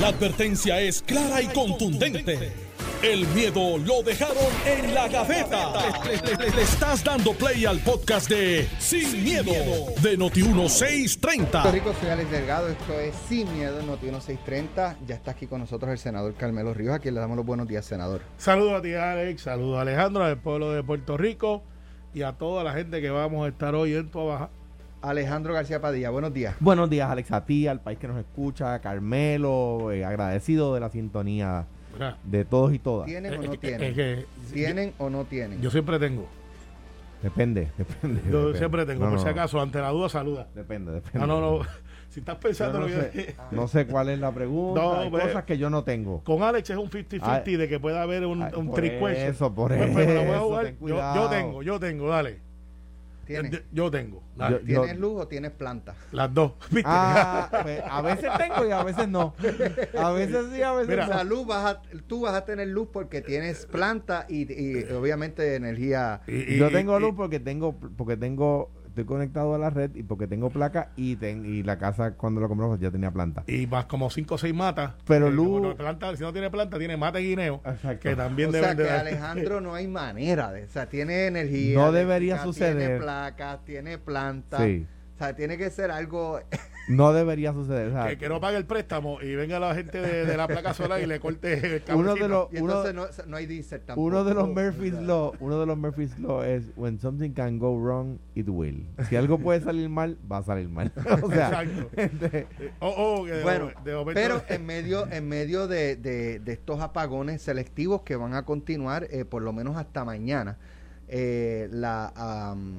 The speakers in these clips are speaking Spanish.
La advertencia es clara y contundente. El miedo lo dejaron en la gaveta. Le, le- le estás dando play al podcast de Sin, miedo, de Noti1630. Puerto Rico, soy Alex Delgado, esto es Sin Miedo en Noti 1630. Ya está aquí con nosotros el senador Carmelo Ríos, a quien le damos los buenos días, senador. Saludos a ti, Alex. Saludos a Alejandro, al pueblo de Puerto Rico y a toda la gente que vamos a estar hoy en tu Baja. Alejandro García Padilla, buenos días. Buenos días, Alex, a ti, al país que nos escucha, Carmelo, eh, agradecido de la sintonía Mira, de todos y todas. ¿Tienen o no es- tienen? es que ¿Tienen o no tienen? yo siempre tengo. Depende, depende. Yo depende. siempre tengo. No, por no, si acaso, ante la duda, saluda. Depende, depende. No, no, no. Si estás Yo pensando no, lo que yo sé, dije. no sé cuál es la pregunta. No, hay ve- cosas que yo no tengo. Con Alex es un 50-50 Ay. de que pueda haber un, Ay, un por eso, por Pues, pues, me la voy a eso, jugar. ten Yo, yo tengo, yo tengo, dale. ¿Tienes, Yo, yo tengo. Yo- ¿Tienes luz o tienes planta? Las dos. ¿Viste? Ah, pues, a veces tengo y a veces no. A veces sí, a veces Mira. La no. luz vas a, tú vas a tener luz porque tienes planta y, y obviamente energía. Y- y- Yo tengo y- luz porque tengo, porque tengo, estoy conectado a la red y porque tengo placa y, ten- y la casa cuando lo compramos ya tenía planta. y más como 5 o 6 matas. Pero Eh, no planta, si no tiene planta, tiene mata y guineo. Exacto. Que también O deben sea de que dar- Alejandro no hay manera de, o sea, tiene energía. No debería eléctrica, Tiene suceder. placas, tiene planta. Sí. O sea, tiene que ser algo. No debería suceder. o sea, que, que no pague el préstamo y venga la gente de, de la placa solar y le corte el uno de los Y uno, entonces no, no hay diésel tampoco. uno de los Murphy's Law, uno de los Murphy's Law es when something can go wrong, it will. Si algo puede salir mal, va a salir mal. o sea, Exacto. este, Oh, oh, que de- Bueno, pero en medio, en medio de, de- de estos apagones selectivos que van a continuar eh, por lo menos hasta mañana, eh, la am,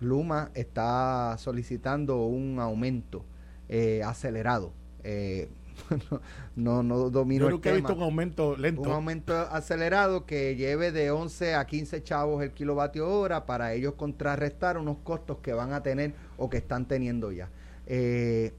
Luma está solicitando un aumento eh, acelerado. Eh, no, no domino yo el nunca he visto tema. un aumento lento. Un aumento acelerado que lleve de 11 a 15 chavos el kilovatio hora para ellos contrarrestar unos costos que van a tener o que están teniendo ya. Eh,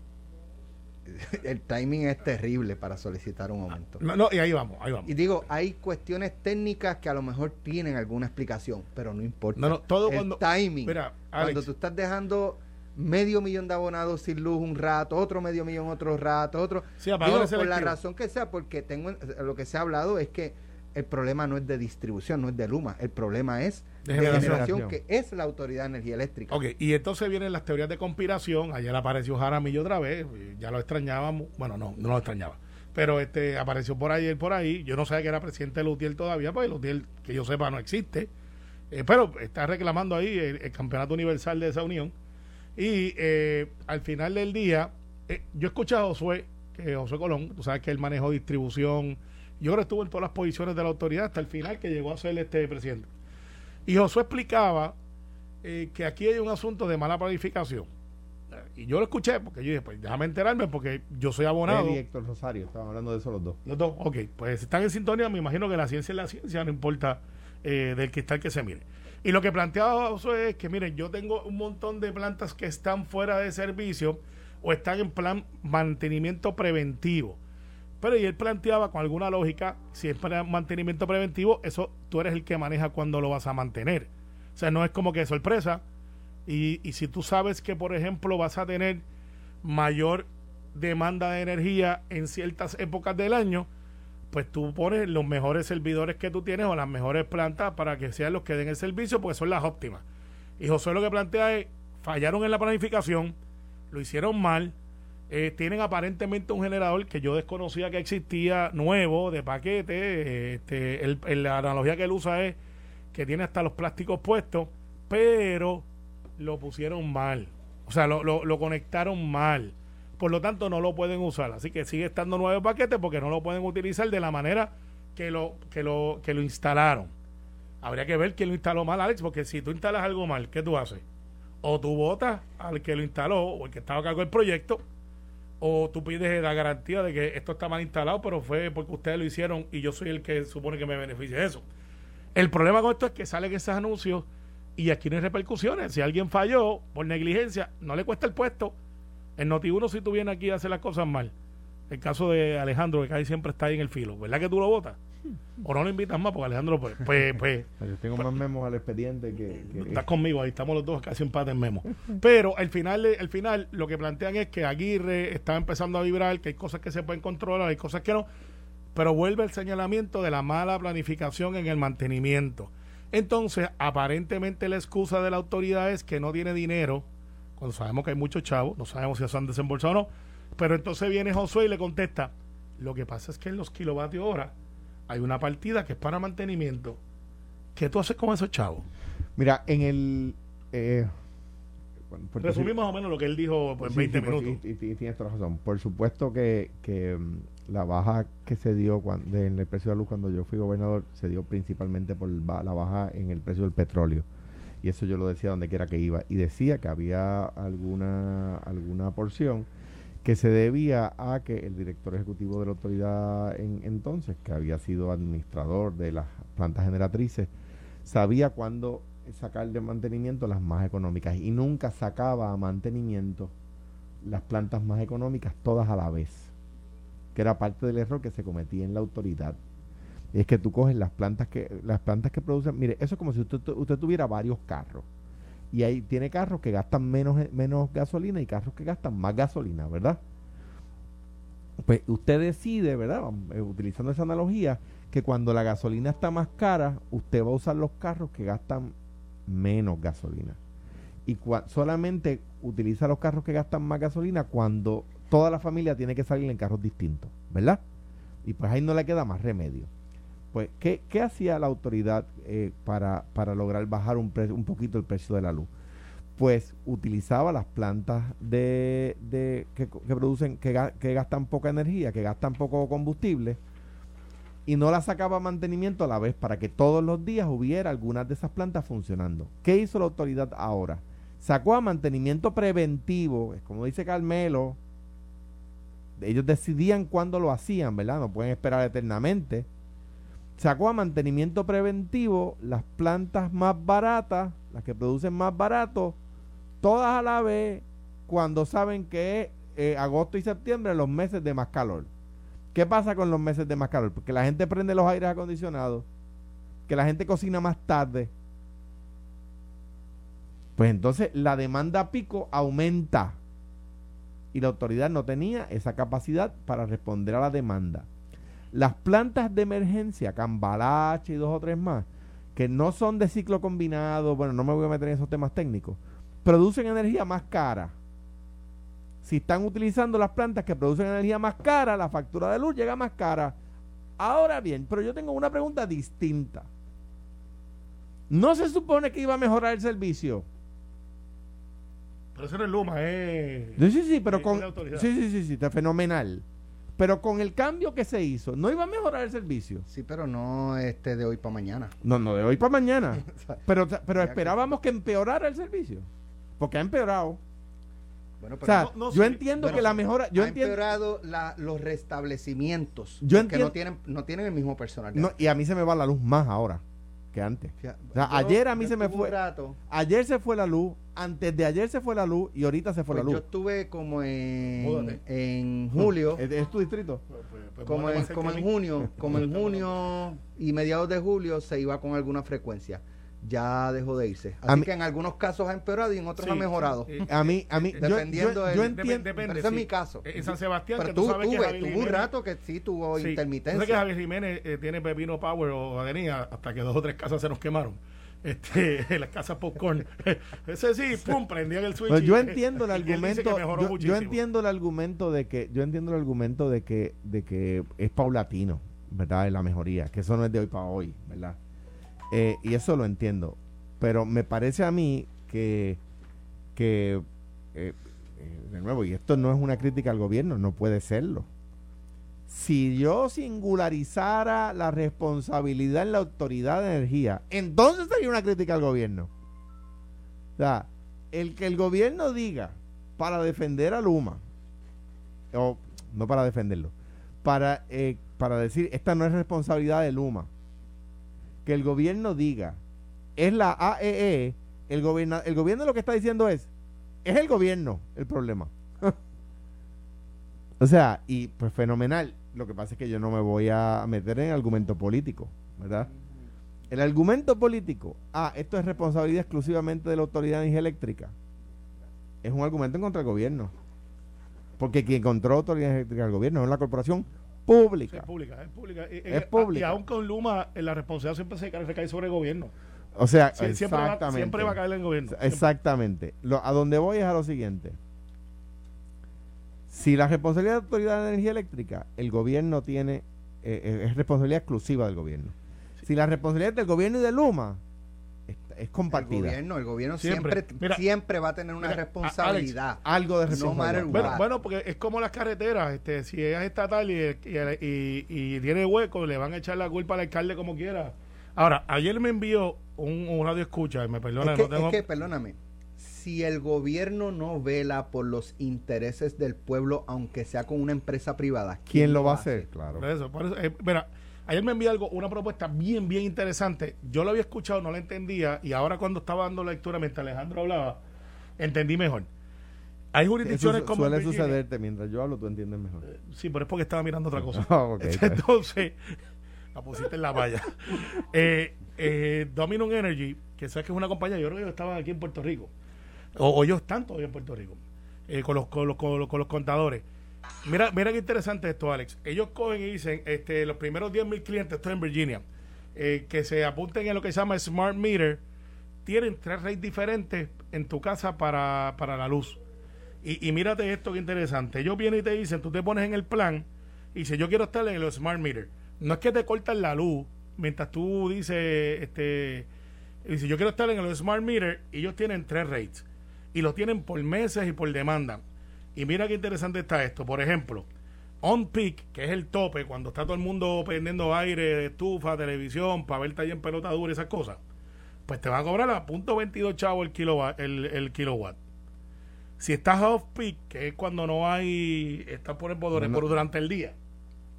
el timing es terrible para solicitar un aumento. No, no, y ahí vamos, ahí vamos. Y digo, hay cuestiones técnicas que a lo mejor tienen alguna explicación, pero no importa. No, no, todo el cuando- timing. Mira, cuando tú estás dejando medio millón de abonados sin luz un rato, otro medio millón otro rato, otro. Sí, Digo, por la razón que sea, porque tengo lo que se ha hablado es que el problema no es de distribución, no es de Luma, el problema es De de, generación. generación, que es la Autoridad de Energía Eléctrica. Ok, y entonces vienen las teorías de conspiración. Ayer apareció Jaramillo otra vez. Ya lo extrañábamos. Bueno, no, no lo extrañaba. Pero este apareció por ayer, por ahí. Yo no sabía que era presidente de Lutiel todavía, porque Lutiel, que yo sepa, no existe. Eh, pero está reclamando ahí el, el campeonato universal de esa unión. Y eh, al final del día, eh, yo escuché a Josué, que Josué Colón, tú sabes que él manejó distribución. Yo creo que estuvo en todas las posiciones de la autoridad hasta el final que llegó a ser este presidente. Y Josué explicaba eh, que aquí hay un asunto de mala planificación. Y yo lo escuché porque yo dije, pues déjame enterarme porque yo soy abonado. Él y Héctor Rosario, estaban hablando de eso los dos. Los dos, ok, pues están en sintonía, me imagino que la ciencia es la ciencia, no importa eh, del cristal que se mire. Y lo que planteaba Josué es que, miren, yo tengo un montón de plantas que están fuera de servicio o están en plan mantenimiento preventivo. Pero y él planteaba con alguna lógica, si es para mantenimiento preventivo, eso tú eres el que maneja cuando lo vas a mantener. O sea, no es como que sorpresa. Y, y si tú sabes que, por ejemplo, vas a tener mayor demanda de energía en ciertas épocas del año, pues tú pones los mejores servidores que tú tienes o las mejores plantas para que sean los que den el servicio, porque son las óptimas. Y José lo que plantea es, fallaron en la planificación, lo hicieron mal, eh, tienen aparentemente un generador que yo desconocía que existía nuevo, de paquete, este, el- el- la analogía que él usa es que tiene hasta los plásticos puestos, pero lo pusieron mal. O sea, lo, lo- lo conectaron mal. Por lo tanto, no lo pueden usar. Así que sigue estando nuevo el paquete porque no lo pueden utilizar de la manera que lo, que lo, que lo instalaron. Habría que ver quién lo instaló mal, Alex, porque si tú instalas algo mal, ¿qué tú haces? O tú votas al que lo instaló o el que estaba a cargo del proyecto, o tú pides la garantía de que esto está mal instalado, pero fue porque ustedes lo hicieron y yo soy el que supone que me beneficia de eso. El problema con esto es que salen esos anuncios y aquí no hay repercusiones. Si alguien falló por negligencia, no le cuesta el puesto. En Noti1 si tú vienes aquí a hacer las cosas mal. El caso de Alejandro, que casi siempre está ahí en el filo. ¿Verdad que tú lo votas? O no lo invitas más porque Alejandro, pues, pues, pues Yo tengo más memos al expediente que... que- estás conmigo, ahí estamos los dos casi empate en memo. Pero al final, al final, lo que plantean es que Aguirre está empezando a vibrar, que hay cosas que se pueden controlar, hay cosas que no, pero vuelve el señalamiento de la mala planificación en el mantenimiento. Entonces, aparentemente la excusa de la autoridad es que no tiene dinero, cuando sabemos que hay muchos chavos, no sabemos si se han desembolsado o no, pero entonces viene Josué y le contesta, lo que pasa es que en los kilovatios hora hay una partida que es para mantenimiento. ¿Qué tú haces con esos chavos? Mira, en el... Eh, bueno, Resumimos más o menos lo que él dijo pues, en Sí, 20 sí, pues, minutos. Y, y- y tienes toda la razón. Por supuesto que, que, mm, la baja que se dio cuando, en el precio de la luz cuando yo fui gobernador se dio principalmente por la baja en el precio del petróleo. Y eso yo lo decía donde quiera que iba. Y decía que había alguna, alguna porción que se debía a que el director ejecutivo de la autoridad en entonces, que había sido administrador de las plantas generatrices, sabía cuándo sacar de mantenimiento las más económicas y nunca sacaba a mantenimiento las plantas más económicas todas a la vez, que era parte del error que se cometía en la autoridad. Es que tú coges las plantas que las plantas que producen, mire, eso es como si usted, usted tuviera varios carros y ahí tiene carros que gastan menos menos gasolina y carros que gastan más gasolina, ¿verdad? Pues usted decide, ¿verdad? Eh, Utilizando esa analogía, que cuando la gasolina está más cara, usted va a usar los carros que gastan menos gasolina. Y solamente utiliza los carros que gastan más gasolina cuando toda la familia tiene que salir en carros distintos, ¿verdad? Y pues ahí no le queda más remedio. Pues, ¿qué, qué hacía la autoridad eh, para, para lograr bajar un, pre- un poquito el precio de la luz? Pues utilizaba las plantas de, de- que, producen, que, que gastan poca energía, que gastan poco combustible, y no la sacaba mantenimiento a la vez para que todos los días hubiera algunas de esas plantas funcionando. ¿Qué hizo la autoridad ahora? Sacó a mantenimiento preventivo, es como dice Carmelo, ellos decidían cuándo lo hacían, ¿verdad? No pueden esperar eternamente. Sacó a mantenimiento preventivo las plantas más baratas, las que producen más barato, todas a la vez, cuando saben que es eh, agosto y septiembre los meses de más calor. ¿Qué pasa con los meses de más calor? Porque la gente prende los aires acondicionados, que la gente cocina más tarde. Pues entonces la demanda pico aumenta. Y la autoridad no tenía esa capacidad para responder a la demanda. Las plantas de emergencia, Cambalache y dos o tres más, que no son de ciclo combinado, bueno, no me voy a meter en esos temas técnicos, producen energía más cara. Si están utilizando las plantas que producen energía más cara, la factura de luz llega más cara. Ahora bien, pero yo tengo una pregunta distinta. ¿No se supone que iba a mejorar el servicio? Pero eso no es Luma, es. Sí, sí, sí, pero con... Sí, sí, sí, sí, está fenomenal. Pero con el cambio que se hizo, ¿no iba a mejorar el servicio? Sí, pero no este de hoy para mañana. No, no, de hoy para mañana. Pero, pero que- esperábamos que empeorara el servicio. Porque ha empeorado. Bueno, O pero sea, no- no yo entiendo Bueno, que la mejora... Yo ha entiendo... empeorado la- los restablecimientos. Yo porque entien- no tienen, no tienen el mismo personal. No, y a mí se me va la luz más ahora que antes. Fija- O sea, yo- ayer a mí yo se me fue- un rato, Ayer se fue la luz, antes de ayer se fue la luz y ahorita se fue pues la yo luz. estuve como en, en julio. ¿Es, es tu distrito? Pues, pues, pues, como ¿cómo le va en, como en junio, como en junio y mediados de julio se iba con alguna frecuencia. Ya dejó de irse. A Así mí- que en algunos casos ha empeorado y en otros Sí, ha mejorado. eh, A mí, a mí, yo, Dependiendo yo, yo Dep- entiendo... depende, ese es sí. mi caso. En San Sebastián, Pero que tú tú, sabes que tuve, tuvo un rato que sí tuvo Sí, tú intermitencia. sabes que Javier Jiménez eh, tiene Pepino Power o Avenida hasta que dos o tres casas se nos quemaron. Este, las casas popcorn. Ese sí, pum, prendían el switch. Pues yo entiendo el que argumento. Yo, yo entiendo el argumento de que yo entiendo el argumento de que de que es paulatino, ¿verdad? La mejoría, que eso no es de hoy para hoy, ¿verdad? Eh, y eso lo entiendo, pero me parece a mí que que eh, eh, de nuevo y esto no es una crítica al gobierno, no puede serlo. Si yo singularizara la responsabilidad en la autoridad de energía, entonces sería una crítica al gobierno. O sea, el que el gobierno diga para defender a Luma, o no para defenderlo, para, eh, para decir esta no es responsabilidad de Luma, que el gobierno diga es la AEE, el, gobierna, el gobierno lo que está diciendo es, es el gobierno el problema. o sea, y pues fenomenal. Lo que pasa es que yo no me voy a meter en argumento político, ¿verdad? El argumento político, ah, esto es responsabilidad exclusivamente de la Autoridad Eléctrica, es un argumento en contra del gobierno. Porque quien controla la Autoridad Eléctrica del gobierno es la corporación pública. es pública, es pública. Y, Es pública. Y aún con Luma, eh, la responsabilidad siempre se cae, recae sobre el gobierno. O sea, Sie- siempre, va, exactamente. siempre va a caer en el gobierno. Siempre. Exactamente. Lo- a donde voy es a lo siguiente. Si la responsabilidad de la Autoridad de Energía Eléctrica, el gobierno tiene, eh, eh, es responsabilidad exclusiva del gobierno. Si la responsabilidad es del gobierno y de Luma, es, El compartida. gobierno, el gobierno Siempre. siempre, Mira, siempre va a tener una mira, responsabilidad. Algo de No responsabilidad. matter Bueno, bueno, porque es como las carreteras, este, si ella es estatal y, y, y- y tiene hueco, le van a echar la culpa al alcalde como quiera. Ahora, ayer me envió un, un radio escucha, y me perdona, es, que, no tengo... es que, perdóname, si el gobierno no vela por los intereses del pueblo, aunque sea con una empresa privada, ¿Quién lo va a hace? hacer? Claro. Por eso, por eso, eh, mira, ayer me envió algo, una propuesta bien, bien interesante. Yo lo había escuchado, no la entendía, y ahora cuando estaba dando lectura mientras Alejandro hablaba, entendí mejor. Hay Eso jurisdicciones su- como suele Virginia- sucederte mientras yo hablo, tú entiendes mejor. Sí, pero es porque estaba mirando otra cosa. Ah. Entonces, la pusiste en la valla. Eh, eh, Dominion Energy, que sabes que es una compañía, yo creo que ellos estaban aquí en Puerto Rico. O, o ellos están todavía en Puerto Rico. eh, con, los, con, los, con, los, con los contadores. Mira, mira qué interesante esto, Alex. Ellos cogen y dicen, este, los primeros 10 mil clientes, esto es en Virginia, eh, que se apunten en lo que se llama Smart Meter, tienen tres rates diferentes en tu casa para, para la luz. Y, y mírate esto que interesante. Ellos vienen y te dicen, tú te pones en el plan y dice, yo quiero estar en el Smart Meter. No es que te cortan la luz mientras tú dices, este, dice, yo quiero estar en el Smart Meter y ellos tienen tres rates. Y lo tienen por meses y por demanda. Y mira qué interesante está esto. Por ejemplo, on peak, que es el tope, cuando está todo el mundo prendiendo aire, estufa, televisión, para verte ahí en pelota dura y esas cosas, pues te van a cobrar a punto .22 chavos el kilowatt. El, el kilowatt. Si estás off peak, que es cuando no hay, está por, el, por, No, no. por durante el día,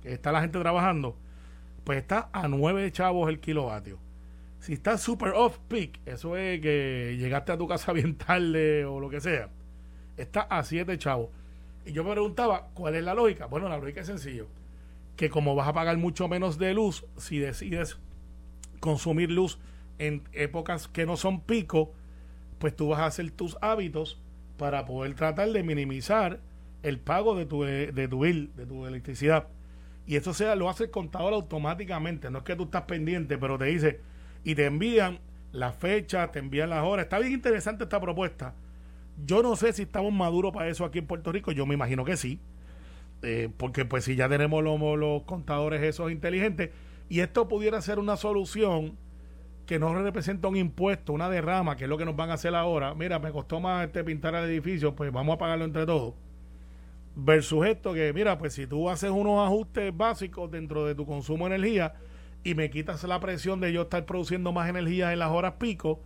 que está la gente trabajando, pues está a 9 chavos el kilovatio. Si estás super off peak, eso es que llegaste a tu casa bien tarde o lo que sea, está a 7 chavos. Y yo me preguntaba, ¿cuál es la lógica? Bueno, la lógica es sencillo. Que como vas a pagar mucho menos de luz, si decides consumir luz en épocas que no son pico, pues tú vas a hacer tus hábitos para poder tratar de minimizar el pago de tu, de tu bill, de tu electricidad. Y esto sea, lo hace el contador automáticamente. No es que tú estás pendiente, pero te dice, y te envían la fecha, te envían las horas. Está bien interesante esta propuesta. Yo no sé si estamos maduros para eso aquí en Puerto Rico. Yo me imagino que sí. Eh, porque pues si ya tenemos los, los contadores esos inteligentes. Y esto pudiera ser una solución que no representa un impuesto, una derrama, que es lo que nos van a hacer ahora. Mira, me costó más este pintar el edificio, pues vamos a pagarlo entre todos. Versus esto que, mira, pues si tú haces unos ajustes básicos dentro de tu consumo de energía y me quitas la presión de yo estar produciendo más energía en las horas pico,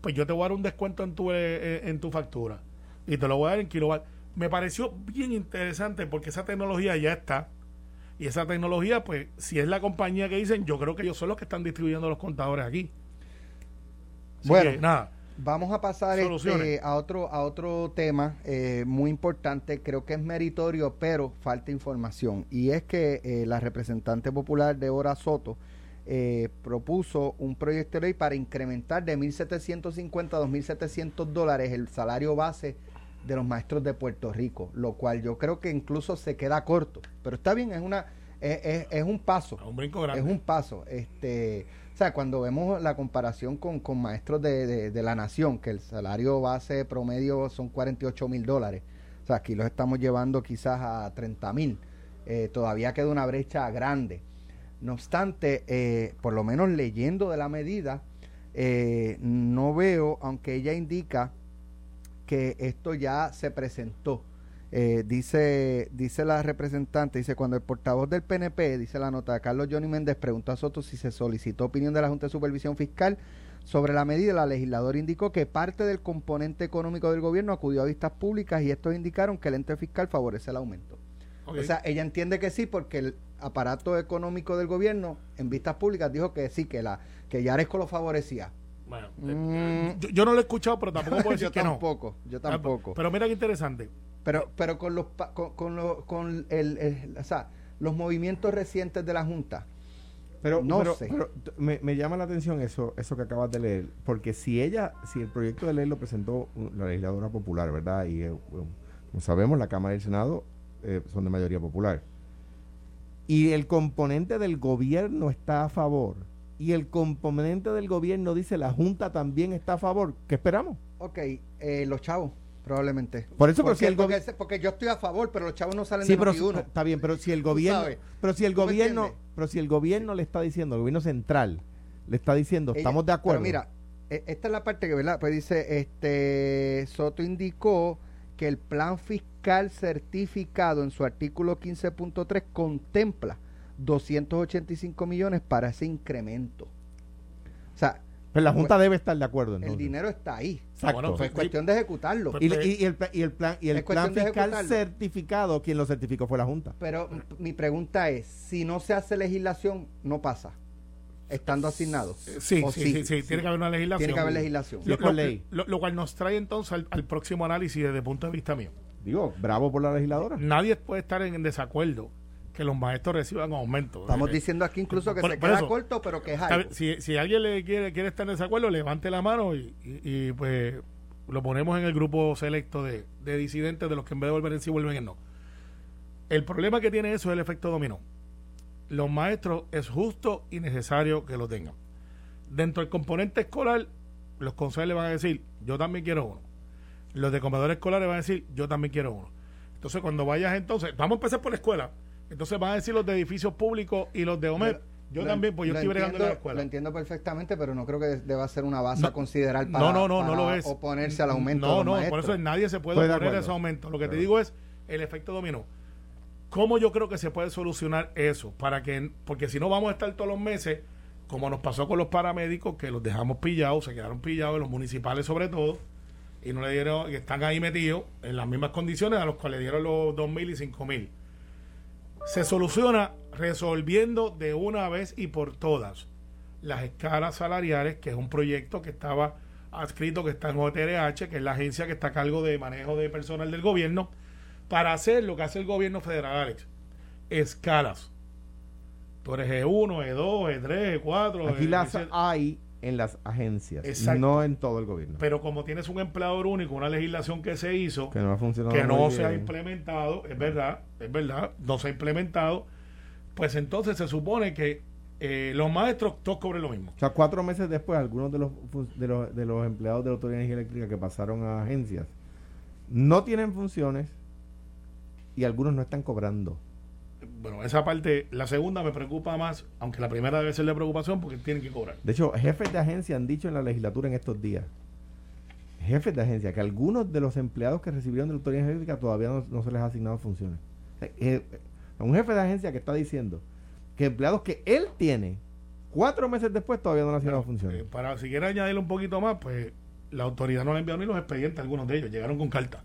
pues yo te voy a dar un descuento en tu, eh, en tu factura. Y te lo voy a dar en kilowatt. Me pareció bien interesante porque esa tecnología ya está. Y esa tecnología, pues, si es la compañía que dicen, yo creo que ellos son los que están distribuyendo los contadores aquí. Así Bueno. que, nada. Vamos a pasar este, a otro a otro tema eh, muy importante, creo que es meritorio, pero falta información. Y es que eh, la representante popular Débora Soto eh, propuso un proyecto de ley para incrementar de 1.750 a 2.700 dólares el salario base de los maestros de Puerto Rico, lo cual yo creo que incluso se queda corto. Pero está bien, es una es, es- es un paso. Un brinco grande. Es un paso. Este, o sea, cuando vemos la comparación con, con maestros de, de- de la nación, que el salario base promedio son 48 mil dólares, o sea, aquí los estamos llevando quizás a 30 mil, eh, todavía queda una brecha grande. No obstante, eh, por lo menos leyendo de la medida, eh, no veo, aunque ella indica que esto ya se presentó. Eh, dice, dice la representante, dice, cuando el portavoz del PNP, dice la nota, Carlos Johnny Méndez preguntó a Soto si se solicitó opinión de la Junta de Supervisión Fiscal sobre la medida, la legisladora indicó que parte del componente económico del gobierno acudió a vistas públicas y estos indicaron que el ente fiscal favorece el aumento. O sea, ella entiende que sí porque el aparato económico del gobierno en vistas públicas dijo que sí, que la que Yaresco lo favorecía. Bueno, Mm. yo, yo no lo he escuchado, pero tampoco puedo decir yo que no. tampoco, yo tampoco. Pero mira qué interesante. Pero, pero con los, pa- con, con, lo- con el, el- o sea, los movimientos recientes de la Junta. Pero, No pero- sé. pero me, me llama la atención eso, eso que acabas de leer, porque si ella, si el proyecto de ley lo presentó la legisladora popular, ¿verdad? Y eh, como sabemos, la Cámara y el Senado eh, son de mayoría popular. Y el componente del gobierno está a favor. Y el componente del gobierno dice la Junta también está a favor. ¿Qué esperamos? Ok, eh, los chavos, probablemente. Por eso, porque, si el porque, yo estoy a favor, pero los chavos no salen Sí, de pero Noti1. está bien, pero si el gobierno, pero si el ¿Tú me gobierno, pero si el gobierno le está diciendo, el gobierno central le está diciendo, Ella- estamos de acuerdo. Pero mira, e- esta es la parte que, ¿verdad? Pues dice, este, Soto indicó que el plan fiscal certificado en su artículo 15.3 contempla 285 millones para ese incremento. O sea, Pero la Junta debe estar de acuerdo. el entonces. dinero está ahí. Exacto. bueno, Pues es cuestión de ejecutarlo. Pues- y, y- y el, y el plan, y el plan fiscal certificado, quien lo certificó fue la Junta. Pero mi pregunta es, si no se hace legislación, no pasa, estando asignado. Sí, ¿O sí, sí, sí, tiene que haber una legislación. Tiene que haber legislación. Lo, lo- ley. lo- lo cual nos trae entonces al, al próximo análisis desde el punto de vista mío. Digo, bravo por la legisladora. Nadie puede estar en desacuerdo que los maestros reciban aumento. Estamos Eh, diciendo aquí incluso que por- se por queda eso. corto, pero que es algo. Si, si alguien le quiere, quiere estar en desacuerdo, levante la mano y, y- y, pues lo ponemos en el grupo selecto de, de disidentes de los que en vez de volver en sí vuelven en no. El problema que tiene eso es el efecto dominó. Los maestros es justo y necesario que lo tengan. Dentro del componente escolar, los consejos le van a decir, yo también quiero uno. Los de comedores escolares van a decir, yo también quiero uno. Entonces, cuando vayas entonces, vamos a empezar por la escuela. Entonces van a decir los de edificios públicos y los de OMED. Yo Lo- también, pues yo estoy bregando en la escuela. Lo entiendo perfectamente, pero no creo que deba ser una base No. a considerar para, no, no, no, no para lo es. oponerse al aumento No, de los no, por eso nadie se puede Estoy oponer a ese aumento. Lo que te digo es el efecto dominó. ¿Cómo yo creo que se puede solucionar eso? Para que, porque si no vamos a estar todos los meses, como nos pasó con los paramédicos, que los dejamos pillados, se quedaron pillados, los municipales sobre todo, y no le dieron, y están ahí metidos en las mismas condiciones a los cuales le dieron los dos mil y cinco mil. Se soluciona resolviendo de una vez y por todas las escalas salariales, que es un proyecto que estaba adscrito, que está en OTRH, que es la agencia que está a cargo de manejo de personal del gobierno, para hacer lo que hace el gobierno federal, Alex. Escalas. Tú eres E E1, E2, E3, E4. Aquí las E7. hay en las agencias, Exacto. no en todo el gobierno. Pero como tienes un empleador único, una legislación que se hizo, que no ha funcionado que no se ha implementado, es verdad, es verdad, no se ha implementado, pues entonces se supone que eh, los maestros todos cobren lo mismo. O sea, cuatro meses después, algunos de los, de los, de los empleados de la Autoridad de Energía Eléctrica que pasaron a agencias no tienen funciones y algunos no están cobrando. Bueno, esa parte, la segunda me preocupa más, aunque la primera debe ser de preocupación porque tienen que cobrar. De hecho, jefes de agencia han dicho en la legislatura en estos días, jefes de agencia, que algunos de los empleados que recibieron de la Autoridad Eléctrica todavía no, no se les ha asignado funciones. Eh, eh, un jefe de agencia que está diciendo que empleados que él tiene, cuatro meses después todavía no le han asignado funciones. Eh, para si quiere añadirle un poquito más, pues la autoridad no le enviado ni los expedientes, algunos de ellos llegaron con carta.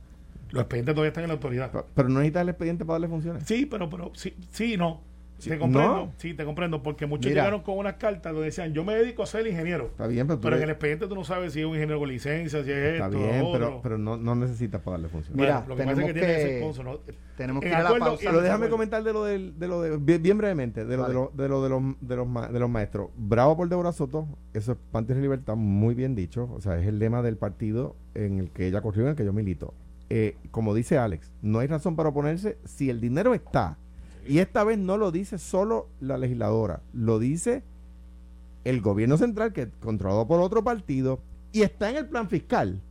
Los expedientes todavía están en la autoridad. Pero- Pero no necesitas el expediente para darle funciones. Sí, pero, pero sí, sí, no. Sí, te comprendo, no. sí, te comprendo, porque muchos Mira. llegaron con unas cartas donde decían, yo me dedico a ser ingeniero. Está bien, pero, tú Pero en el expediente tú no sabes si es un ingeniero con licencia, si es está esto, bien, lo pero, pero no, no necesitas para darle funciones. Bueno, Mira, lo que pasa es que tenemos tiene que- ¿no? Tenemos que ir a la acuerdo pausa. Pero déjame acuerdo. comentar de lo del, de lo de, bien, bien brevemente, de lo, Vale. de, lo, de lo de los de los, ma- de los maestros. Bravo por Deborah Soto, eso es Panties de Libertad, muy bien dicho. O sea, es el lema del partido en el que ella corrió, en el que yo milito. Eh, como dice Alex, no hay razón para oponerse si el dinero está. Y esta vez no lo dice solo la legisladora, lo dice el gobierno central, que es controlado por otro partido, y está en el plan fiscal.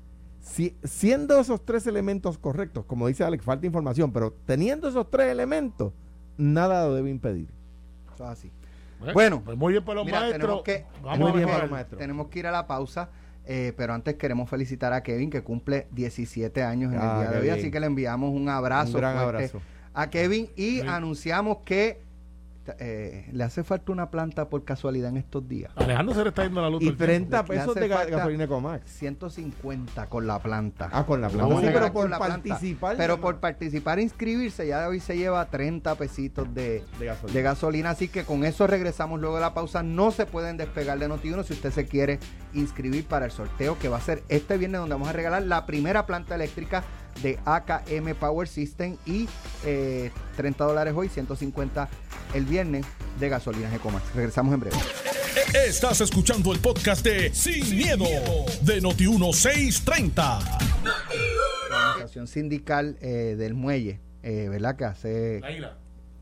Si- siendo esos tres elementos correctos, como dice Alex, falta información, pero teniendo esos tres elementos, nada lo debe impedir. Eso es así. Bueno, Bueno, pues muy bien por los Mira, maestros. tenemos que, Vamos Muy a bien ver. para los maestros. tenemos que ir a la pausa, eh, pero antes queremos felicitar a Kevin que cumple 17 años en Ah, el día de hoy, bien. así que le enviamos un abrazo Un gran abrazo. a Kevin y Sí. anunciamos que eh, le hace falta una planta por casualidad en estos días. Alejandro se le está yendo la luz. Y todo el tiempo. 30 Le pesos de ga- gasolina Comax. 150 con la planta. Ah, con la planta. Sí, pero con por la planta. participar. Pero no. por participar e inscribirse, ya de hoy se lleva 30 pesitos de, De gasolina. de gasolina. Así que con eso regresamos luego de la pausa. No se pueden despegar de Notiuno si usted se quiere inscribir para el sorteo que va a ser este viernes, donde vamos a regalar la primera planta eléctrica de AKM Power System y 30 dólares hoy, 150 el viernes de gasolina Ecomax. Regresamos en breve. Estás escuchando el podcast de Sin, miedo, de Noti1630. La organización sindical del muelle, ¿verdad? Que hace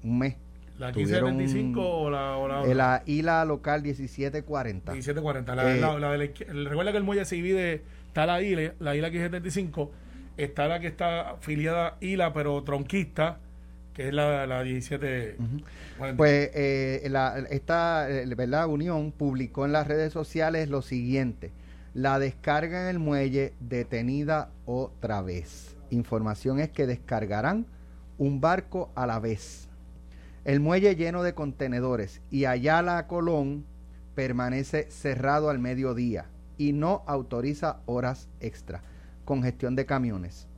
un mes ¿La 1575 o la, o la, la ILA local 1740. 1740. La, eh, la, recuerda que el muelle se divide, está la ILA, la ILA 1575, está la que está afiliada ILA, pero tronquista, que es la, la 1740. Pues eh, la, esta eh, ¿verdad? unión publicó en las redes sociales lo siguiente. La descarga en el muelle detenida otra vez. Información es que descargarán un barco a la vez el muelle lleno de contenedores y Ayala Colón permanece cerrado al mediodía y no autoriza horas extra. Congestión de camiones.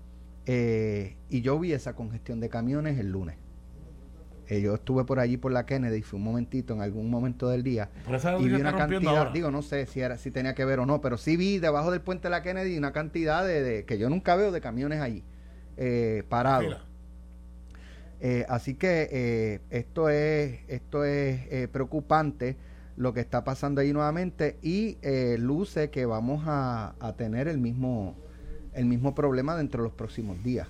Eh, y yo vi esa congestión de camiones el lunes. Eh, yo estuve por allí por la Kennedy, fue un momentito, en algún momento del día. y vi una cantidad, digo, no sé si era, si tenía que ver o no, pero sí vi debajo del puente de la Kennedy una cantidad de, que yo nunca veo de camiones allí, eh, parados. Así que esto es, esto es preocupante lo que está pasando ahí nuevamente y luce que vamos a, tener el mismo, el mismo problema dentro de los próximos días.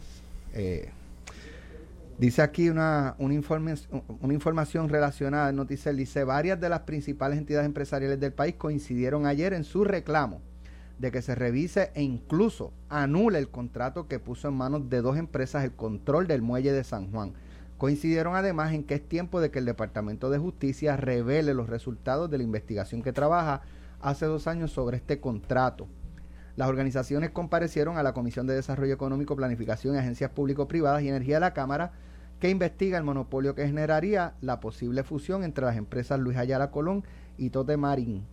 dice aquí una, una, una información relacionada, Noticel dice, varias de las principales entidades empresariales del país coincidieron ayer en su reclamo de que se revise e incluso anule el contrato que puso en manos de dos empresas el control del muelle de San Juan. Coincidieron además en que es tiempo de que el Departamento de Justicia revele los resultados de la investigación que trabaja hace dos años sobre este contrato. Las organizaciones comparecieron a la Comisión de Desarrollo Económico, Planificación y Agencias Público-Privadas y Energía de la Cámara que investiga el monopolio que generaría la posible fusión entre las empresas Luis Ayala Colón y Tote Marín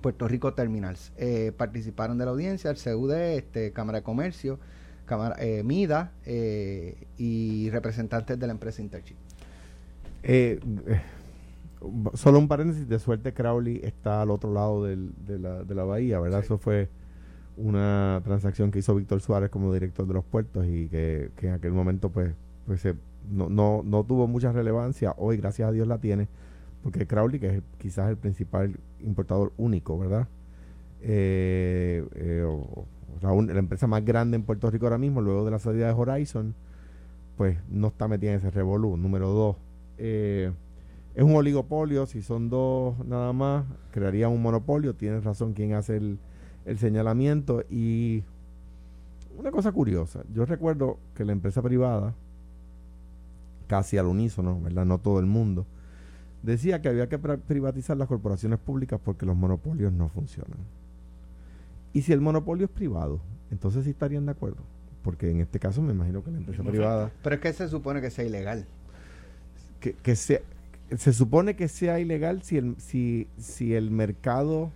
Puerto Rico Terminals. Eh, participaron de la audiencia el CUD, este, Cámara de Comercio, Cámara, eh, MIDA eh, y representantes de la empresa Interchip. solo un paréntesis, de suerte Crowley está al otro lado de, la, de la bahía, ¿verdad? Eso fue una transacción que hizo Víctor Suárez como director de los puertos y que, en aquel momento pues, pues no, no, no tuvo mucha relevancia, hoy gracias a Dios la tiene, porque Crowley, que es quizás el principal importador único, ¿verdad? Eh, eh, la, empresa más grande en Puerto Rico ahora mismo, luego de la salida de Horizon, pues no está metida en ese revolú. Número dos, eh, es un oligopolio, si son dos nada más, crearía un monopolio, tienes razón quien hace el, el señalamiento y una cosa curiosa, yo recuerdo que la empresa privada, casi al unísono, ¿verdad? No todo el mundo, decía que había que privatizar las corporaciones públicas porque los monopolios no funcionan. Y si el monopolio es privado, entonces sí estarían de acuerdo. Porque en este caso me imagino que la empresa privada... Pero es que se supone que sea ilegal. Que, que sea, se supone que sea ilegal si el, si, si el mercado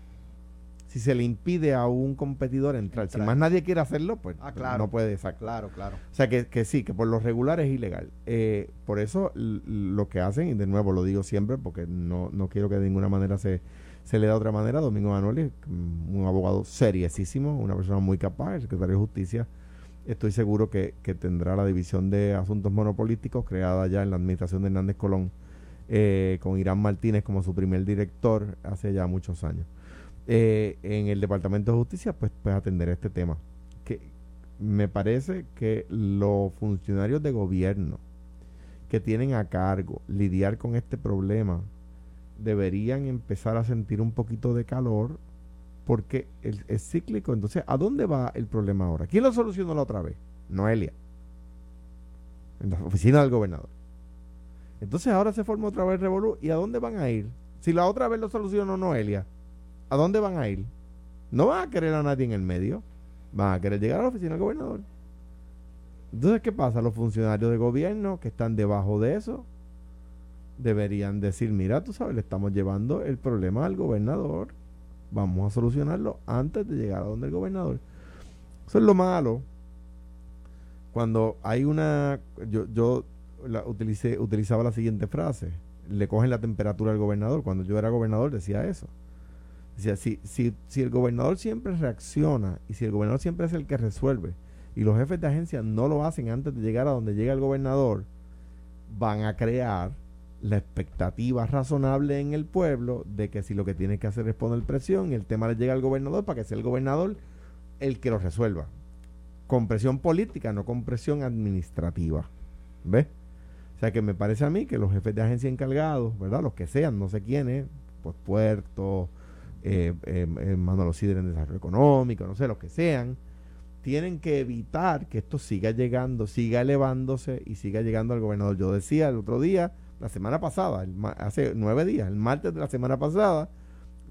si se le impide a un competidor entrar. Si más nadie quiere hacerlo, pues, ah, pues no puede sacar. Claro, claro. O sea, que, que, sí, que por lo regular es ilegal. Eh, por eso lo que hacen, y de nuevo lo digo siempre porque no, no quiero que de ninguna manera se, se le da otra manera. Domingo Manuel mm, un abogado seriosísimo, una persona muy capaz, el secretario de Justicia. Estoy seguro que, tendrá la División de Asuntos Monopolíticos creada ya en la administración de Hernández Colón, eh, con Irán Martínez como su primer director hace ya muchos años. Eh, en el Departamento de Justicia, pues, pues atender este tema. Que me parece que los funcionarios de gobierno que tienen a cargo lidiar con este problema deberían empezar a sentir un poquito de calor porque es cíclico. Entonces, ¿a dónde va el problema ahora? ¿Quién lo solucionó la otra vez? Noelia. En la oficina del gobernador. Entonces ahora se forma otra vez Revolu. ¿Y a dónde van a ir? Si la otra vez lo solucionó Noelia, ¿a dónde van a ir? No van a querer a nadie en el medio. Van a querer llegar a la oficina del gobernador. Entonces, ¿qué pasa? Los funcionarios de gobierno que están debajo de eso deberían decir, mira, tú sabes, le estamos llevando el problema al gobernador, vamos a solucionarlo antes de llegar a donde el gobernador. Eso es lo malo. Cuando hay una, yo, yo utilicé, utilizaba la siguiente frase, le cogen la temperatura al gobernador. Cuando yo era gobernador decía eso. Si, si, si el gobernador siempre reacciona y si el gobernador siempre es el que resuelve y los jefes de agencia no lo hacen antes de llegar a donde llega el gobernador, van a crear la expectativa razonable en el pueblo de que si lo que tiene que hacer es poner presión y el tema le llega al gobernador para que sea el gobernador el que lo resuelva. Con presión política, no con presión administrativa. ¿Ves? O sea que me parece a mí que los jefes de agencia encargados, ¿verdad? Los que sean, no sé quiénes, pues Puerto, eh, eh, eh los en Desarrollo Económico, no sé, los que sean, tienen que evitar que esto siga llegando, siga elevándose y siga llegando al gobernador. Yo decía el otro día, la semana pasada, hace nueve días, el martes de la semana pasada,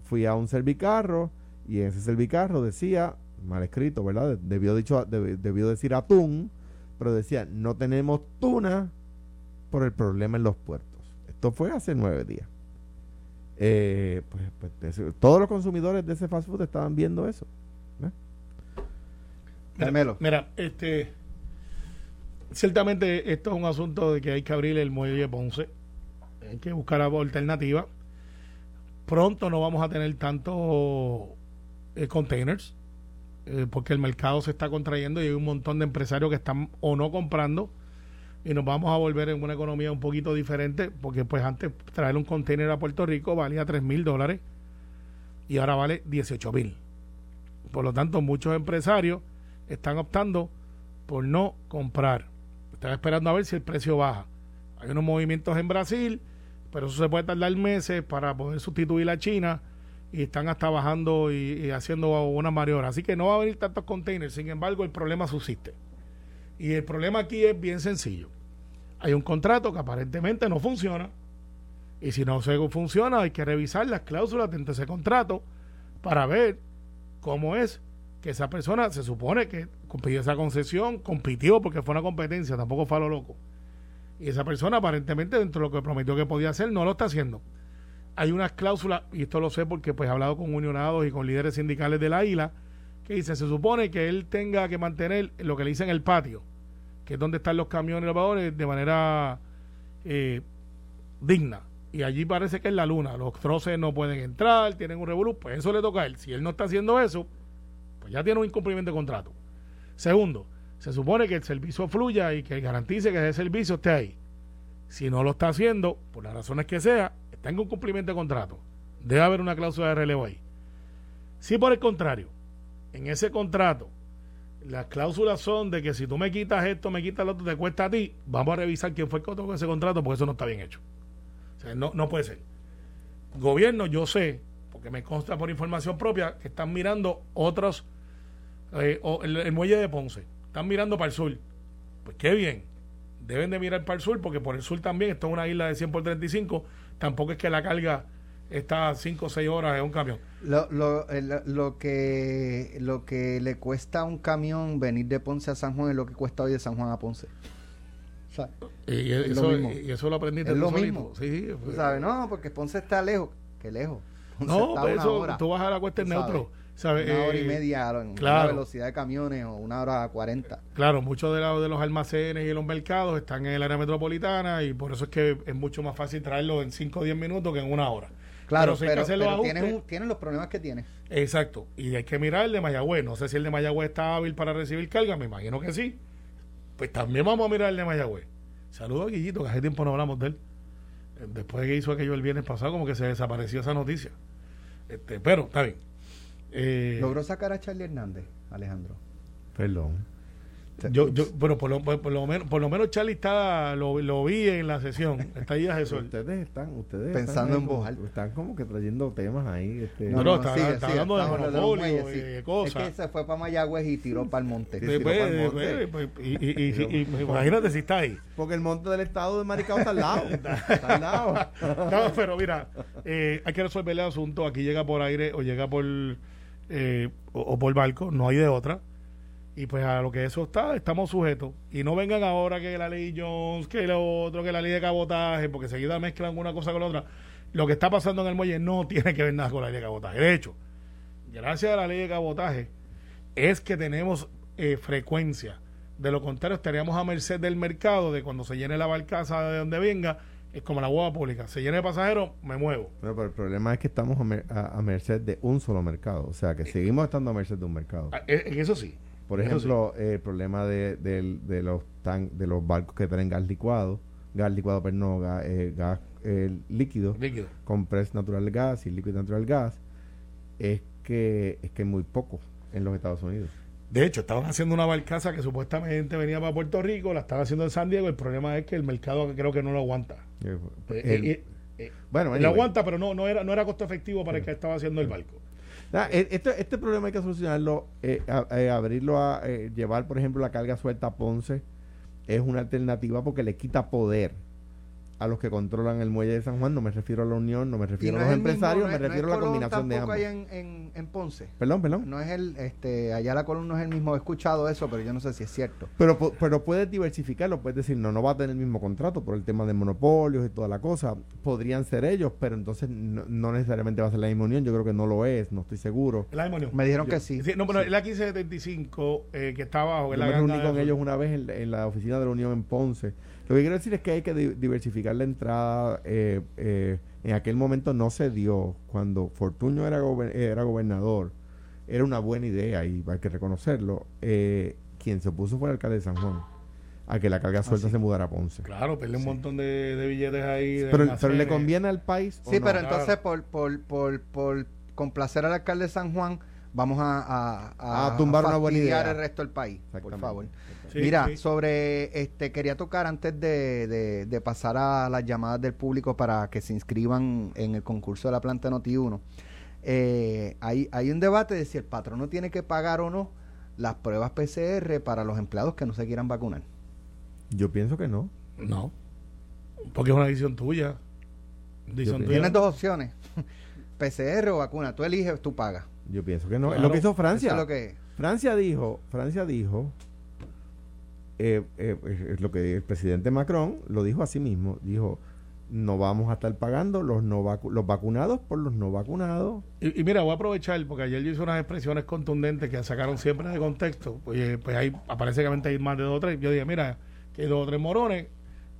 fui a un servicarro y ese servicarro decía, mal escrito, ¿verdad? Debió, dicho, debió decir atún, pero decía, no tenemos tuna por el problema en los puertos. Esto fue hace nueve días. Eh, pues, pues todos los consumidores de ese fast food estaban viendo eso. Mira, mira, este, ciertamente esto es un asunto de que hay que abrir el muelle Ponce hay que buscar alternativas. Pronto no vamos a tener tantos eh, containers, eh, porque el mercado se está contrayendo y hay un montón de empresarios que están o no comprando y nos vamos a volver en una economía un poquito diferente, porque pues antes traer un container a Puerto Rico valía 3 mil dólares y ahora vale 18 mil. Por lo tanto, muchos empresarios están optando por no comprar. Están esperando a ver si el precio baja. Hay unos movimientos en Brasil pero eso se puede tardar meses para poder sustituir a China y están hasta bajando y, haciendo una maniobra. Así que no va a venir tantos containers, sin embargo el problema subsiste. Y el problema aquí es bien sencillo. Hay un contrato que aparentemente no funciona y si no se funciona hay que revisar las cláusulas dentro de ese contrato para ver cómo es que esa persona se supone que pidió esa concesión, compitió porque fue una competencia, tampoco fue a lo loco y esa persona aparentemente dentro de lo que prometió que podía hacer no lo está haciendo. Hay unas cláusulas, y esto lo sé porque pues he hablado con unionados y con líderes sindicales de la isla, que dice, se supone que él tenga que mantener lo que le dicen el patio, que es donde están los camiones y los de manera eh, digna. Y allí parece que es la luna. Los troces no pueden entrar, tienen un revolú, pues eso le toca a él. Si él no está haciendo eso, pues ya tiene un incumplimiento de contrato. Segundo, se supone que el servicio fluya y que garantice que ese servicio esté ahí. Si no lo está haciendo, por las razones que sea, está en un cumplimiento de contrato. Debe haber una cláusula de relevo ahí. Si por el contrario, en ese contrato, las cláusulas son de que si tú me quitas esto, me quitas lo otro, te cuesta a ti, vamos a revisar quién fue el que otorgó ese contrato porque eso no está bien hecho. O sea, no, no puede ser. Gobierno, yo sé, porque me consta por información propia, que están mirando otros, eh, el muelle de Ponce están mirando para el sur. Pues qué bien. Deben de mirar para el sur porque por el sur también, esto es una isla de 100 por 35, tampoco es que la carga está 5 o 6 horas en un camión. Lo, lo, lo, que, lo que le cuesta a un camión venir de Ponce a San Juan es lo que cuesta hoy de San Juan a Ponce. y, eso, lo y, eso lo aprendiste es lo mismo. Sí, ¿sabes? No, porque Ponce está lejos. ¿Qué lejos? no, pues eso, tú vas a la cuesta en neutro una hora y eh, media en una velocidad de camiones o una hora a 40. Claro, muchos de, de los almacenes y los mercados están en el área metropolitana y por eso es que es mucho más fácil traerlo en 5 o 10 minutos que en una hora. Claro, pero, tienen, los problemas que tiene. Exacto, y hay que mirar el de Mayagüez. No sé si el de Mayagüez está hábil para recibir carga, me imagino que sí. Pues también vamos a mirar el de Mayagüez. Saludos a Guillito, que hace tiempo no hablamos de él. Eh, después de que hizo aquello el viernes pasado, como que se desapareció esa noticia. Este, pero está bien. Eh, ¿Logró sacar a Charlie Hernández, Alejandro? Perdón. Yo, yo, bueno, por lo, por, lo menos, por lo menos Charlie está, lo, lo vi en la sesión. Está ahí a Ustedes están, ustedes pensando en voz Están como que trayendo temas ahí. Este, no, no, está, está hablando de monopolio y cosas. Es que se fue para Mayagüez y tiró para el monte. y, imagínate si está ahí. Porque el monte del estado de Maricao está al lado. está al lado. no, pero mira, eh, hay que resolver el asunto. Aquí llega por aire o llega por eh, o por barco, no hay de otra y pues a lo que eso está, estamos sujetos. Y no vengan ahora que la ley Jones, que lo otro, que la ley de cabotaje, porque seguida mezclan una cosa con la otra. Lo que está pasando en el muelle no tiene que ver nada con la ley de cabotaje. De hecho, gracias a la ley de cabotaje, es que tenemos eh, frecuencia. De lo contrario, estaríamos a merced del mercado, de cuando se llene la barcaza de donde venga, es como la hueva pública. Se llene de pasajeros, me muevo. pero el problema es que estamos a, merced de un solo mercado. O sea, que seguimos estando a merced de un mercado. Eh, eso sí. Por ejemplo, eh, el problema de, de- de los tan, de los barcos que traen gas licuado, gas licuado, pero no, gas, eh, gas eh, líquido, Líquido. compress natural gas y liquid natural gas, es que es que muy poco en los Estados Unidos. De hecho, estaban haciendo una barcaza que supuestamente venía para Puerto Rico, la estaban haciendo en San Diego. El problema es que el mercado creo que no lo aguanta. Eh, Eh, eh, eh, bueno, lo anyway. aguanta, pero no, no, era, no era costo efectivo para el que estaba haciendo el barco. E- este, este problema hay que solucionarlo, eh, a- eh, abrirlo a eh, llevar, por ejemplo, la carga suelta a Ponce es una alternativa porque le quita poder a los que controlan el muelle de San Juan. No me refiero a la Unión, no me refiero no a los mismo, empresarios, no me es- refiero a la Colón combinación de ambos. allá en, en, en Ponce. Perdón, perdón. No es el, este, allá la Colón no es el mismo. He escuchado eso, pero yo no sé si es cierto. Pero, pero puedes diversificarlo, puedes decir, no, no va a tener el mismo contrato por el tema de monopolios y toda la cosa. Podrían ser ellos, pero entonces no, no necesariamente va a ser la misma unión. Yo creo que no lo es, no estoy seguro. El demonio. Me dijeron que sí. Sí, no, pero el A1575 eh, que está abajo. que Yo me la reuní ganga con de- ellos una vez en, la- en la oficina de la Unión en Ponce. Lo que quiero decir es que hay que di- diversificar la entrada. eh, eh, en aquel momento no se dio. Cuando Fortuño era, gober- era gobernador, era una buena idea y hay que reconocerlo. Eh, quien se opuso fue el alcalde de San Juan a que la carga suelta sí. se mudara a Ponce. Claro, pierde un montón de, de billetes ahí. de Pero, pero le conviene al país. o Sí, no? pero Claro. entonces por, por, por, por complacer al alcalde de San Juan, vamos a, a, A tumbar una buena idea. el resto del país, por favor. Sí, Mira, sí. sobre, este, quería tocar antes de, de- de pasar a las llamadas del público para que se inscriban en el concurso de la planta Noti 1. Eh, hay, hay un debate de si el patrono tiene que pagar o no las pruebas PCR para los empleados que no se quieran vacunar. Yo pienso que no. No. Porque es una decisión tuya. Decisión Yo tuya. Tienes dos opciones, PCR o vacuna. Tú eliges, tú pagas. Yo pienso que no. Es Claro. lo que hizo Francia. Eso es lo que Francia dijo, Francia dijo, eh, eh, es lo que el presidente Macron lo dijo a sí mismo, dijo, no vamos a estar pagando los no vacu- los vacunados por los no vacunados. Y, y mira, voy a aprovechar porque ayer yo hice unas expresiones contundentes que sacaron siempre de contexto. Pues, eh, pues ahí aparentemente hay más de dos o tres. Yo dije, mira, que hay dos o tres morones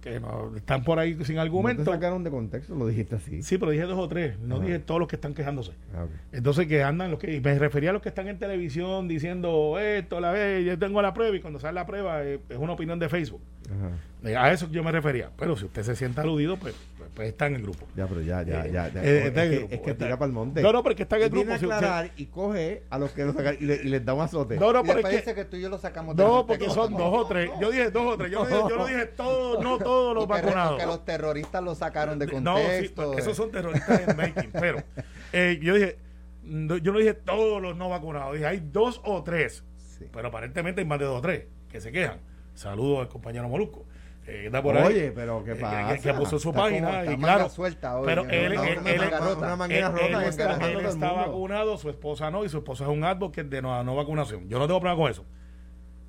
que no, están por ahí sin No argumento. te sacaron de contexto, lo dijiste así. Sí, pero dije dos o tres, no Ajá. dije todos los que están quejándose. Ah. Entonces que andan los que y me refería a los que están en televisión diciendo esto, la vez, yo tengo la prueba y cuando sale la prueba eh, es una opinión de Facebook. Ajá. Eh, A eso yo me refería. Pero si usted se sienta aludido, pues, pues, está en el grupo. Ya, pero ya, ya, Eh, ya. ya. eh, es, está en el que, grupo, es que está- tira para el monte. No, no, pero es que está en el grupo. aclarar y coge a los que lo sacan y, le- y les da un azote. No, no, Y pero después es que- dice que tú y yo lo sacamos de No, contexto. porque son dos o tres. Yo dije dos o tres. Yo no dije, yo no dije todos, no todos los que vacunados. Que los terroristas lo sacaron de No, sí, contexto. porque esos son terroristas en making. Pero eh, yo dije, no, yo no dije todos los no vacunados. Dije, hay dos o tres. Sí. Pero aparentemente hay más de dos o tres que se quejan. Saludos al compañero Molusco. Eh, ahí. Oye, pero ¿qué eh, que- pasa? Que, que puso su Está como- página. está y manga claro, suelta hoy, pero él, una- él- una él- rota. Una él- está, vacunado, su esposa no, y su esposa es un advocate de no, no vacunación. Yo no tengo problema con eso.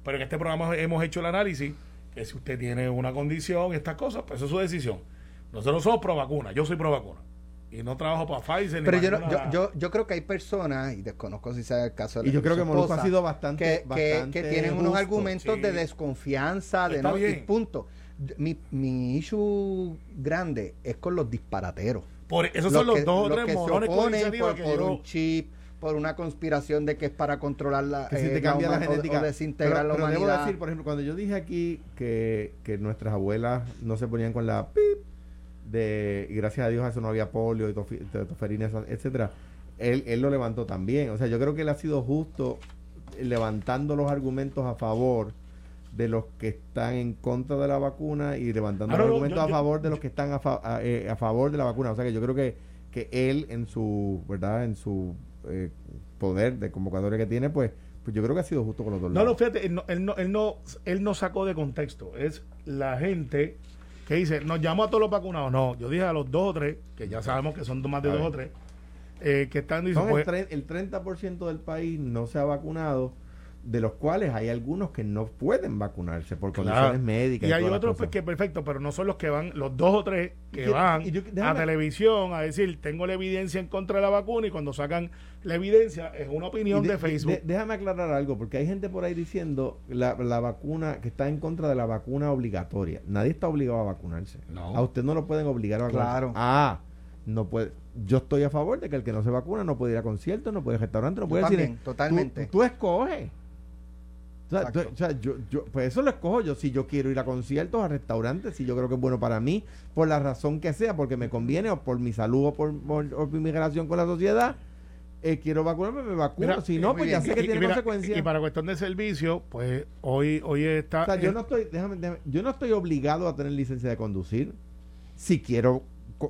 Pero en este programa hemos hecho el análisis que si usted tiene una condición, estas cosas, pues eso es su decisión. Nosotros somos pro vacuna, yo soy pro vacuna. Y no trabajo para Pfizer ni Pero para yo, no- yo, yo, yo creo que hay personas, y desconozco si sea el caso de Y yo creo que esposa, ha sido bastante, que, que- bastante que tienen unos argumentos Sí. de desconfianza, de Está no, y punto. Mi, mi issue grande es con los disparateros. Por, esos son los que- dos o los tres que se oponen por, que por yo- un chip, por una conspiración de que es para controlar la, que si eh, te cambia la, o- genética. o, desintegrar pero, la pero debo humanidad. decir, por ejemplo, cuando yo dije aquí que, que nuestras abuelas no se ponían con la pip de y gracias a Dios a eso no había polio y tofi- to- toferina, etcétera, él, él lo levantó también. O sea, yo creo que él ha sido justo levantando los argumentos a favor de los que están en contra de la vacuna y levantando no, no, argumentos yo- a favor de los que están a, fa- a, eh, a favor de la vacuna. O sea que yo creo que, que él en su, ¿verdad? En su eh, poder de convocatoria que tiene, pues, pues yo creo que ha sido justo con los dos No, no, lados. fíjate, él no, él, no, él, no, él no sacó de contexto. Es la gente que dice, nos llamó a todos los vacunados. No, yo dije a los dos o tres, que ya sabemos que son más de A dos ver. o tres, eh, que están diciendo, el, pues, tre- el 30% del país no se ha vacunado, de los cuales hay algunos que no pueden vacunarse por Claro. condiciones médicas. y hay otros pues, que perfecto, pero no son los que van, los dos o tres que Y van y yo- a televisión a decir, tengo la evidencia en contra de la vacuna y cuando sacan la evidencia es una opinión de- de, Facebook. de- déjame aclarar algo, porque hay gente por ahí diciendo la, la vacuna, que está en contra de la vacuna obligatoria. Nadie está obligado a vacunarse. No. A usted no lo pueden obligar a vacunarse. Claro. Ah, no puede. Yo estoy a favor de que el que no se vacuna no puede ir a conciertos, no puede ir a restaurantes, no puede ir al también, cine. totalmente. Tú, tú escoges. O sea, tú- o sea, yo, yo, pues eso lo escojo yo. Si yo quiero ir a conciertos, a restaurantes, si yo creo que es bueno para mí, por la razón que sea, porque me conviene, o por mi salud, o por, por- o por mi relación con la sociedad, eh, quiero vacunarme, me vacuno. Mira, si y- no, pues ya sé que Y- tiene mira, consecuencias. Y para cuestión de servicio, pues hoy, hoy está. O sea, yo eh, no estoy, déjame, déjame- yo no estoy obligado a tener licencia de conducir. Si quiero,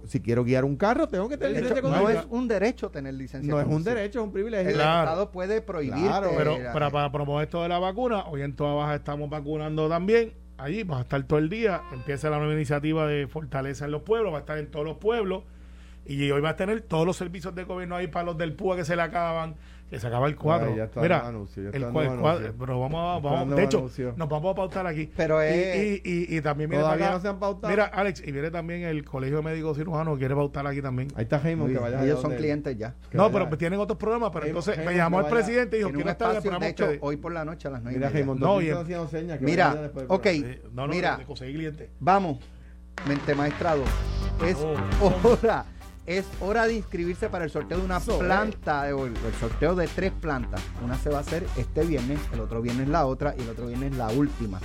si quiero guiar un carro, tengo que tener licencia No es un derecho tener licencia. No es un derecho, es un privilegio. El Claro. Estado puede prohibir. Claro, Pero para, para promover esto de la vacuna, hoy en toda baja estamos vacunando también. Allí va a estar todo el día. Empieza la nueva iniciativa de Fortaleza en los pueblos, va a estar en todos los pueblos. Y hoy va a tener todos los servicios de gobierno ahí para los del PUA que se le acaban, que se acaba el cuadro. Ay, ya está Mira, dando anuncio, ya está el, cuadro, pero vamos a, vamos, de hecho, anuncio. nos vamos a pautar aquí. Pero y, es- y, y, y también viene Todavía acá- no se han pautado. Mira, Alex, y viene también el Colegio de Médicos Cirujanos, quiere pautar aquí también. Ahí está Raymond, que vaya. Ellos son clientes ya. No, vaya- pero tienen otros programas, pero entonces me llamó el presidente y dijo, quiero estar en el programa de hecho, hoy por la noche a las 9 Mira, Raymond, No, no, y en- haciendo señas. que Mira, ok. programa. No, no, Mira. de conseguir clientes. Vamos, mente maestrado. Es Oh. hora, es hora de inscribirse para el sorteo de una Eso, planta, el, el sorteo de tres plantas. Una se va a hacer este viernes, el otro viernes la otra y el otro viernes la última.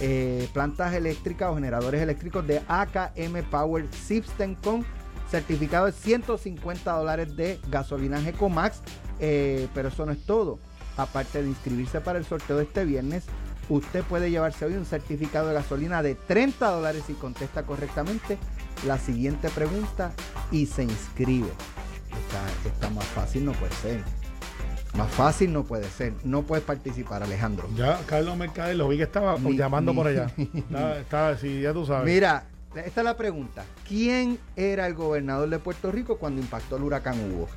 Eh, plantas eléctricas o generadores eléctricos de AKM Power System con certificado de 150 dólares de gasolina Ecomax. Eh, pero eso no es todo. Aparte de inscribirse para el sorteo de este viernes, usted puede llevarse hoy un certificado de gasolina de 30 dólares si contesta correctamente la siguiente pregunta y se inscribe. Está, está más fácil, no puede ser. Más fácil no puede ser. No puedes participar, Alejandro. Ya Carlos Mercader lo vi que estaba Ni- llamando ni- por allá. Estaba, estaba- sí, ya tú sabes. Mira, esta es la pregunta. ¿Quién era el gobernador de Puerto Rico cuando impactó el huracán Hugo?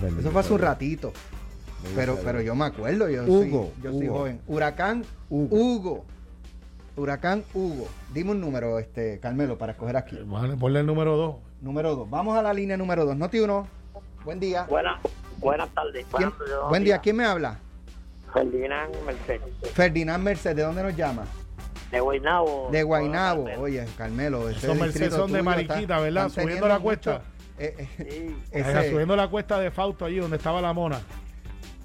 Bendito Eso fue hace un ratito. Bendito Pero, pero yo me acuerdo, yo, Hugo, soy, yo soy joven. Huracán Hugo. Hugo. Huracán Hugo. Dime un número, este, Carmelo, para escoger aquí. Vale, ponle el número 2. Número 2. Vamos a la línea número 2. Noti 1. Buen día. Buenas, buenas tardes. ¿Quién- Buenas tardes, buen día. ¿Quién me habla? Ferdinand Mercedes. Ferdinand Merced. ¿De dónde nos llama? De Guaynabo. De Guainabo. Oye, Carmelo. ese Esos Mercedes son de Mariquita, ¿verdad? Subiendo la cuesta. mucho- eh, eh, Sí, ese- subiendo la cuesta de Fausto allí donde estaba la mona.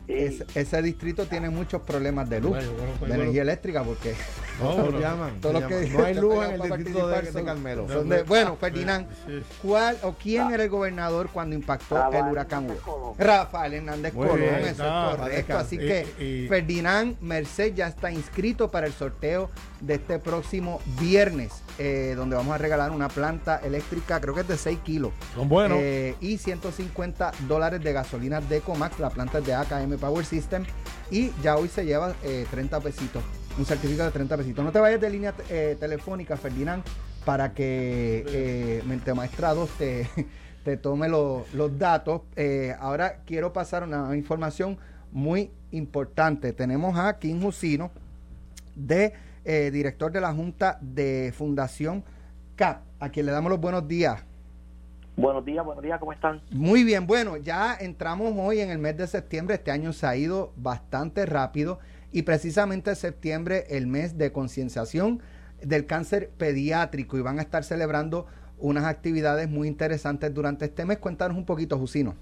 Ese, distrito tiene muchos problemas de luz, Bueno, bueno, pues, de bueno. energía eléctrica, porque No, llaman. Todos los que- llaman. no hay luz en el distrito de, participar de Carmelo. son de- bueno, Ferdinand. ¿cuál o quién era el gobernador cuando impactó Rafael el huracán Hugo? Rafael Hernández Colón, bien, eso está, es correcto. Así Y- que y- Ferdinand Merced ya está inscrito para el sorteo de este próximo viernes, eh, donde vamos a regalar una planta eléctrica, creo que es de 6 kilos. Son buenos. Eh, y 150 dólares de gasolina de Comax, la planta es de AKM Power System. Y ya hoy se lleva eh, 30 pesitos, un certificado de 30 pesitos. No te vayas de línea eh, telefónica, Ferdinand, para que eh, Mente Maestra 2 te, tome lo- los datos. Eh, ahora quiero pasar una información muy importante. Tenemos a Kim Jusino, de eh, director de la Junta de Fundación CAP, a quien le damos los buenos días. Buenos días, buenos días, ¿cómo están? Muy bien, bueno, ya entramos hoy en el mes de septiembre, este año se ha ido bastante rápido y precisamente septiembre el mes de concienciación del cáncer pediátrico y van a estar celebrando unas actividades muy interesantes durante este mes. Cuéntanos un poquito, Jusino.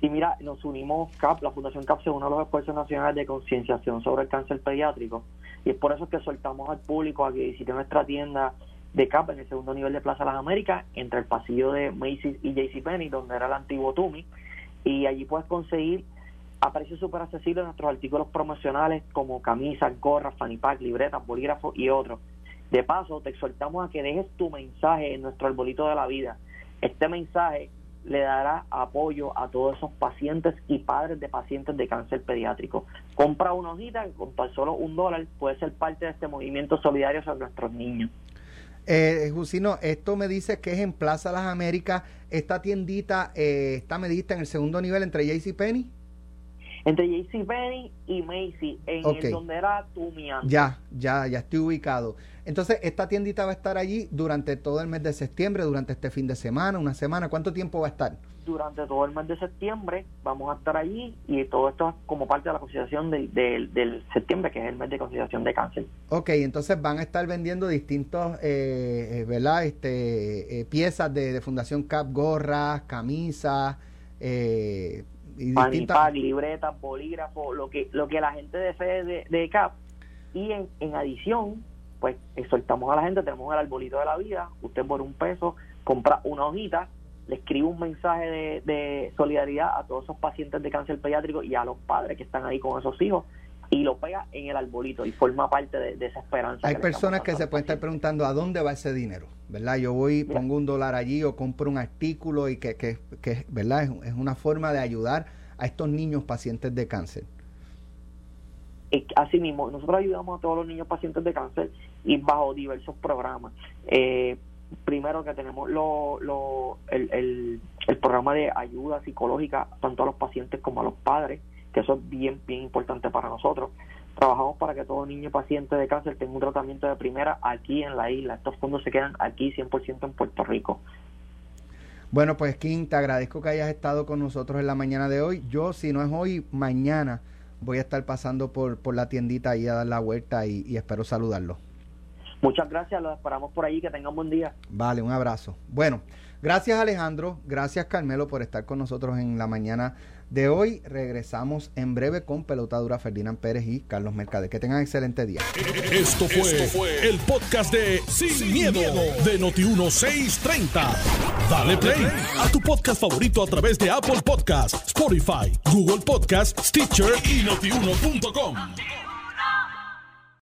Sí, mira, nos unimos CAP, la Fundación CAP se une a los esfuerzos nacionales de concienciación sobre el cáncer pediátrico y es por eso que soltamos al público a que visite nuestra tienda de CAP en el segundo nivel de Plaza Las Américas, entre el pasillo de Macy's y JCPenney, donde era el antiguo Tumi, y allí puedes conseguir a precios súper accesibles nuestros artículos promocionales como camisas, gorras, fanny pack, libretas, bolígrafos y otros. De paso, te exhortamos a que dejes tu mensaje en nuestro arbolito de la vida. Este mensaje le dará apoyo a todos esos pacientes y padres de pacientes de cáncer pediátrico. Compra una hojita con tan solo un dólar puede ser parte de este movimiento solidario sobre nuestros niños. Eh, Jusino, esto me dice que es en Plaza Las Américas. Esta tiendita eh, está medida en el segundo nivel entre JCPenney. Entre JCPenney y Macy, en el donde era Tumi antes. Ya, ya, ya estoy ubicado. Entonces, esta tiendita va a estar allí durante todo el mes de septiembre, durante este fin de semana, una semana. ¿Cuánto tiempo va a estar? Durante todo el mes de septiembre vamos a estar allí y todo esto es como parte de la consideración del, del, del septiembre, que es el mes de consideración de cáncer. Ok, entonces van a estar vendiendo distintos, eh, eh, ¿verdad? Este, eh, piezas de, de Fundación CAP, gorras, camisas, eh, y distintas- libretas, bolígrafos, lo que lo que la gente desee de, de CAP. Y en, en adición, pues exhortamos a la gente, tenemos el arbolito de la vida, usted por un peso compra una hojita, le escribe un mensaje de, de solidaridad a todos esos pacientes de cáncer pediátrico y a los padres que están ahí con esos hijos y lo pega en el arbolito y forma parte de, de esa esperanza. Hay personas que se pueden estar preguntando a dónde va ese dinero, ¿verdad? Yo voy, Mira. pongo un dólar allí o compro un artículo y que, que, que ¿verdad? Es, es una forma de ayudar a estos niños pacientes de cáncer. Así mismo, nosotros ayudamos a todos los niños pacientes de cáncer y bajo diversos programas. Eh, primero que tenemos lo, lo- el, el, el programa de ayuda psicológica tanto a los pacientes como a los padres, que eso es bien, bien importante para nosotros. Trabajamos para que todo niño paciente de cáncer tenga un tratamiento de primera aquí en la isla. Estos fondos se quedan aquí 100% en Puerto Rico. Bueno, pues Kim, te agradezco que hayas estado con nosotros en la mañana de hoy. Yo, si no es hoy, mañana voy a estar pasando por, por la tiendita ahí a dar la vuelta y, y espero saludarlo. Muchas gracias, los esperamos por allí, que tengan buen día. Vale, un abrazo. Bueno, gracias Alejandro, gracias Carmelo por estar con nosotros en la mañana de hoy. Regresamos en breve con Pelotadura Ferdinand Pérez y Carlos Mercader. Que tengan excelente día. Esto fue, el podcast de Sin, miedo, de Noti1630. Dale play a tu podcast favorito a través de Apple Podcasts, Spotify, Google Podcasts, Stitcher y notiuno.com.